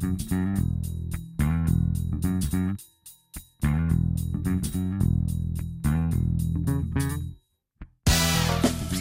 Thank you.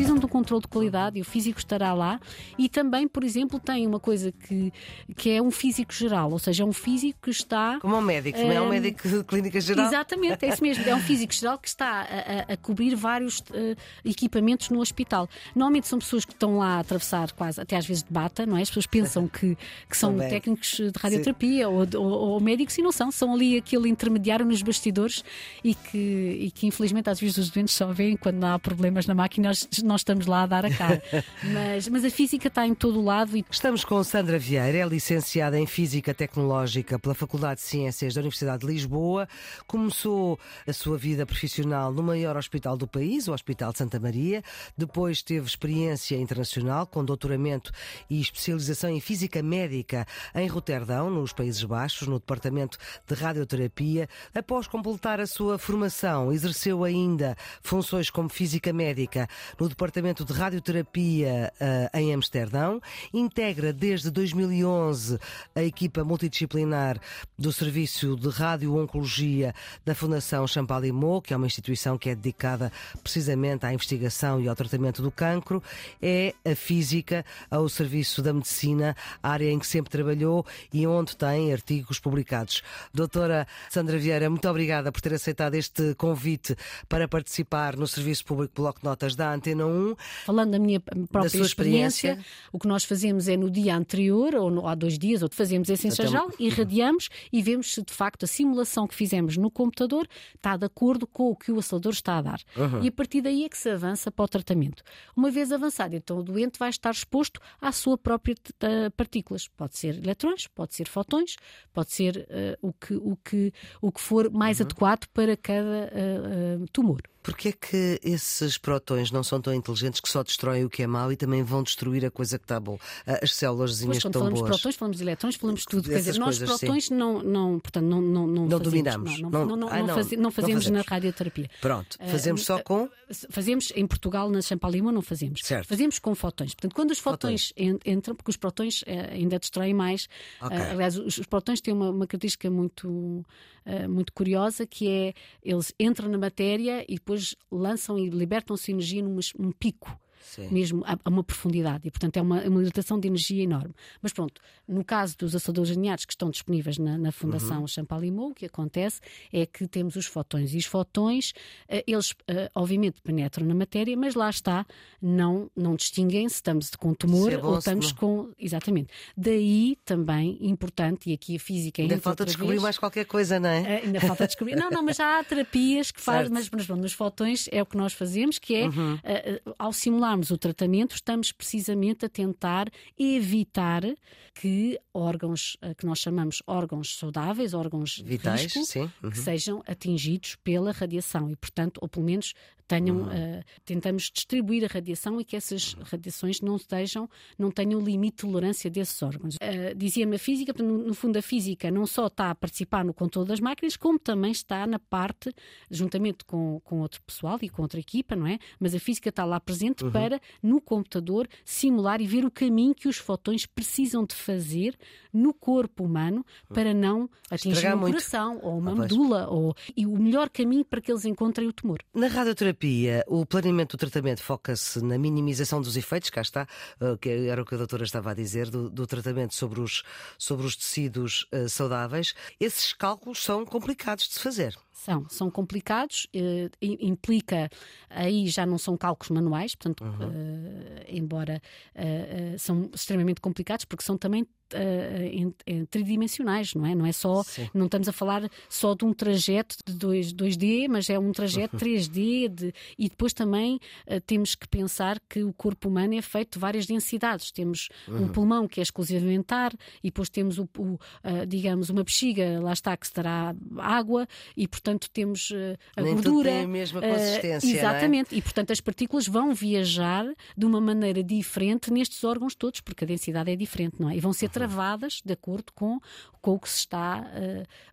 Precisam de um controle de qualidade e o físico estará lá. E também, por exemplo, tem uma coisa que, que é um físico geral, ou seja, é um físico que está. Como um médico, não é um médico de clínica geral? Exatamente, é isso mesmo. É um físico geral que está a, a, a cobrir vários uh, equipamentos no hospital. Normalmente são pessoas que estão lá a atravessar quase, até às vezes de bata, não é? As pessoas pensam que, que são técnicos de radioterapia ou, ou, ou, médicos e não são. São ali aquele intermediário nos bastidores e que, e que infelizmente às vezes os doentes só veem quando há problemas na máquina. Nós, nós estamos lá a dar a cara. mas, mas a física está em todo o lado. E... Estamos com Sandra Vieira, é licenciada em Física Tecnológica pela Faculdade de Ciências da Universidade de Lisboa. Começou a sua vida profissional no maior hospital do país, o Hospital de Santa Maria. Depois teve experiência internacional com doutoramento e especialização em Física Médica em Roterdão, nos Países Baixos, no Departamento de Radioterapia. Após completar a sua formação, exerceu ainda funções como Física Médica no Departamento de Radioterapia uh, em Amsterdão. Integra desde 2011 a equipa multidisciplinar do Serviço de Radio-Oncologia da Fundação Champalimau, que é uma instituição que é dedicada precisamente à investigação e ao tratamento do cancro. É a física ao serviço da medicina, área em que sempre trabalhou e onde tem artigos publicados. Doutora Sandra Vieira, muito obrigada por ter aceitado este convite para participar no Serviço Público Bloco Notas da Antena 1. Falando da minha própria da experiência, experiência, o que nós fazemos é no dia anterior, ou no, há dois dias, ou fazemos esse ensajal, Até... irradiamos e vemos se de facto a simulação que fizemos no computador está de acordo com o que o acelerador está a dar. Uhum. E a partir daí é que se avança para o tratamento. Uma vez avançado, então o doente vai estar exposto à sua própria partículas. Pode ser eletrões, pode ser fotões, pode ser uh, o, que, o, que, o que for mais uhum. adequado para cada uh, uh, tumor. Porquê é que esses protões não são tão inteligentes que só destroem o que é mau e também vão destruir a coisa que está boa? As células que estão falamos boas. de protões, falamos de eletrões, falamos de tudo. Quer dizer, nós coisas, protões não, não, portanto, não, não, não, não fazemos, dominamos. Não, não, não, ah, não, faz, não, fazemos na radioterapia. Pronto, fazemos uh, só com? Fazemos em Portugal, na Champalima, não fazemos. Certo. Fazemos com fotões. Portanto, quando os fotões, fotões. entram, porque os protões uh, ainda destroem mais. Okay. Uh, aliás, os, os, protões têm uma, uma característica muito, muito curiosa que é eles entram na matéria e depois lançam e libertam-se energia num, num pico. Sim. mesmo a, a, uma profundidade. E, portanto, é uma, uma libertação de energia enorme. Mas pronto, no caso dos aceleradores lineares que estão disponíveis na, na Fundação uhum. Champalimau, o que acontece é que temos os fotões. E os fotões, eh, eles eh, obviamente penetram na matéria, mas lá está, não, não distinguem se estamos com tumor é ou estamos com. Exatamente. Daí também importante, e aqui a física ainda. Ainda falta descobrir vez, mais qualquer coisa, não é? Eh, ainda falta descobrir. não, não, mas já há terapias que fazem, mas, mas bom, nos fotões é o que nós fazemos, que é uhum. ao simular começarmos o tratamento, estamos precisamente a tentar evitar que órgãos eh, que nós chamamos órgãos saudáveis, órgãos vitais, risco, uhum. que sejam atingidos pela radiação e, portanto, ou pelo menos tenham, uhum. uh, tentamos distribuir a radiação e que essas radiações não estejam, não tenham limite de tolerância desses órgãos. Uh, Dizia-me a física, no, no, fundo a física não só está a participar no controle das máquinas, como também está na parte, juntamente com, com outro pessoal e com outra equipa, não é? Mas a física está lá presente uhum. para, no computador, simular e ver o caminho que os fotões precisam de fazer no corpo humano para não atingir o coração ou uma ah, medula ou, e o melhor caminho para que eles encontrem o tumor. Na radioterapia, o planeamento do tratamento foca-se na minimização dos efeitos, cá está, eh, que era o que a doutora estava a dizer, do, do tratamento sobre os, sobre os tecidos uh, saudáveis. Esses cálculos são complicados de se fazer. São, são complicados, eh, implica, aí já não são cálculos manuais, portanto, uhum. eh, embora eh, são extremamente complicados, porque são também uh, em, tridimensionais, não é? Não é só, Sim. não estamos a falar só de um trajeto de 2, 2D, mas é um trajeto 3D de, e depois também uh, temos que pensar que o corpo humano é feito de várias densidades. Temos uhum. um pulmão que é exclusivamente ar e depois temos o, o uh, digamos uma bexiga, lá está que estará água e portanto temos a Nem gordura. Tem a mesma consistência. É? exatamente. É? E portanto as partículas vão viajar de uma maneira diferente nestes órgãos todos, porque a densidade é diferente, não é? E vão ser travadas de acordo com, com o que se está,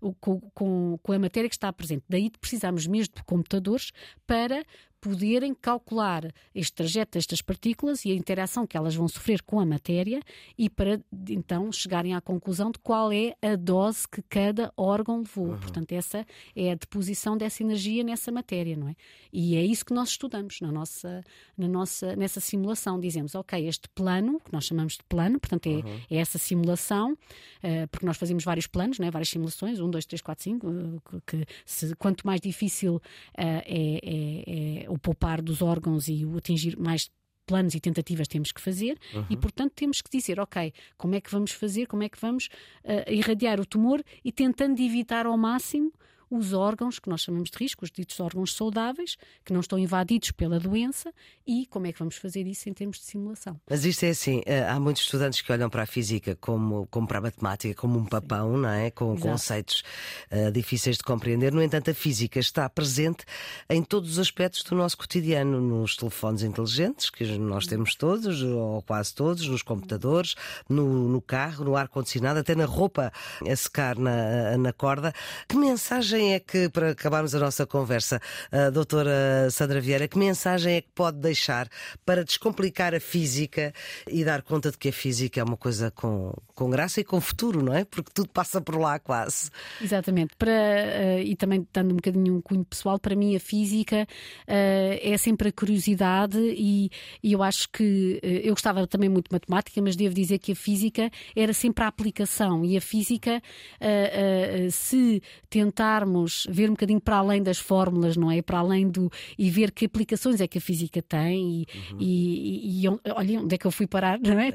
uh, com, com, com a matéria que está presente. Daí precisamos mesmo de computadores para poderem calcular este trajeto destas partículas e a interação que elas vão sofrer com a matéria e para então chegarem à conclusão de qual é a dose que cada órgão levou. Uhum. Portanto, essa é a deposição dessa energia nessa matéria, não é? E é isso que nós estudamos na nossa, na nossa, nessa simulação. Dizemos, ok, este plano, que nós chamamos de plano, portanto, é, uhum. é essa simulação, uh, porque nós fazemos vários planos, não é? várias simulações, um, dois, três, quatro, cinco, uh, que se, quanto mais difícil uh, é, é, é o poupar dos órgãos e o atingir mais planos e tentativas temos que fazer uhum. e, portanto, temos que dizer, ok, como é que vamos fazer, como é que vamos uh, irradiar o tumor e tentando evitar ao máximo os órgãos que nós chamamos de risco, os ditos órgãos saudáveis, que não estão invadidos pela doença, e como é que vamos fazer isso em termos de simulação. Mas isto é assim: eh, há muitos estudantes que olham para a física como, como para a matemática, como um papão, Sim. não é? Com Exato. conceitos uh, difíceis de compreender. No entanto, a física está presente em todos os aspectos do nosso cotidiano, nos telefones inteligentes, que nós temos todos, ou quase todos, nos computadores, no, no carro, no ar-condicionado, até na roupa a secar na, na corda. Que mensagem mensagem é que, para acabarmos a nossa conversa, a doutora Sandra Vieira, que mensagem é que pode deixar para descomplicar a física e dar conta de que a física é uma coisa com, com graça e com futuro, não é? Porque tudo passa por lá quase. Exatamente. Para, uh, e também dando um bocadinho um cunho pessoal, para mim a física uh, é sempre a curiosidade e, e eu acho que uh, eu gostava também muito de matemática, mas devo dizer que a física era sempre a aplicação e a física, se tentarmos tentarmos ver um bocadinho para além das fórmulas, não é? Para além do. e ver que aplicações é que a física tem e, uhum. e, e, e olha onde é que eu fui parar, não é?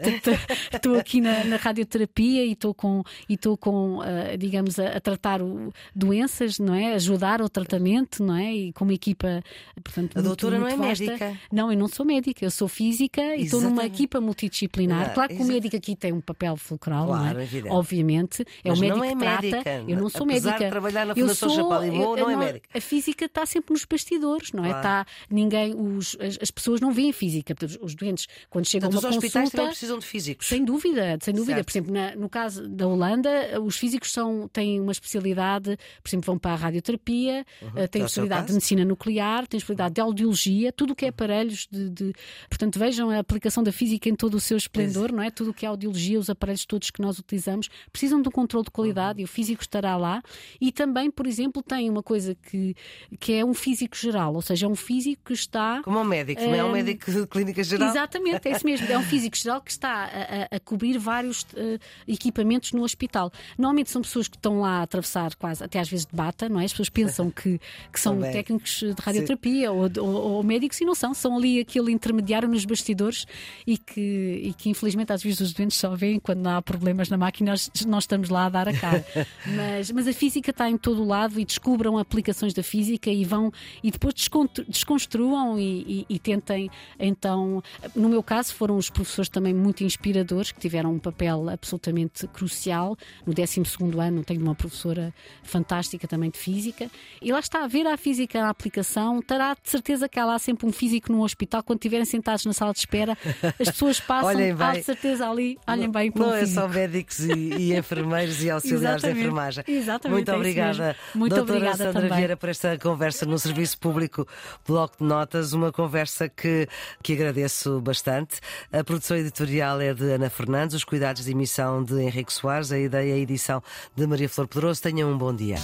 Estou aqui na, na, radioterapia e estou com, e estou com uh, digamos, a, a tratar o, doenças, não é? Ajudar ao tratamento, não é? E com uma equipa, portanto, a muito, doutora muito não é vasta. médica. Não, eu não sou médica, eu sou física Exatamente. e estou numa equipa multidisciplinar. Ah, claro que o médico aqui tem um papel fulcral, claro, não é? Obviamente, é Mas o médico é que médica. trata. Eu não sou Apesar médica. De trabalhar na Fundação sou, Chapalimau, não é médica. A física está sempre nos bastidores, não é? Claro. Está, ninguém, os, as, as, pessoas não veem física. Os doentes, quando chegam Portanto, a uma os hospitais consulta, precisam de físicos. Sem dúvida, sem dúvida. Certo. Por exemplo, na, no caso da Holanda, os físicos são, têm uma especialidade, por exemplo, vão para a radioterapia, uhum. têm especialidade de medicina nuclear, têm especialidade de audiologia, tudo o que é aparelhos de, de, Portanto, vejam a aplicação da física em todo o seu esplendor, não é? Tudo o que é audiologia, os aparelhos todos que nós utilizamos, precisam de um controle de qualidade uhum. e o físico estará lá. E também, por exemplo, tem uma coisa que, que é um físico geral, ou seja, é um físico que está. Como um médico, não é um médico de clínica geral? Exatamente, é isso mesmo. É um físico geral que está a, a, cobrir vários uh, equipamentos no hospital. Normalmente são pessoas que estão lá a atravessar quase, até às vezes de bata, não é? As pessoas pensam que, que são técnicos de radioterapia ou, ou, ou, médicos e não são, são ali aquele intermediário nos bastidores e que, e que infelizmente às vezes os doentes só veem quando há problemas na máquina, nós, nós estamos lá a dar a cara. mas, mas a física está em todo o lado e descubram aplicações da física e vão e depois desconstruam e, e, e, tentem então no meu caso foram os professores também muito inspiradores que tiveram um papel absolutamente crucial. No 12 ano tenho uma professora fantástica também de física. E lá está a ver a física a aplicação terá de certeza que há lá sempre um físico num hospital. Quando estiverem sentados na sala de espera as pessoas passam há de certeza ali olhem bem para não é só médicos e, e enfermeiros e auxiliares de enfermagem. Exatamente, muito é obrigada muito doutora obrigada Sandra também. Vieira por esta conversa no Serviço Público Bloco de Notas, uma conversa que, que agradeço bastante. A produção editorial é de Ana Fernandes, os cuidados de emissão de Henrique Soares, a ideia e a edição de Maria Flor Pedroso. Tenham um bom dia.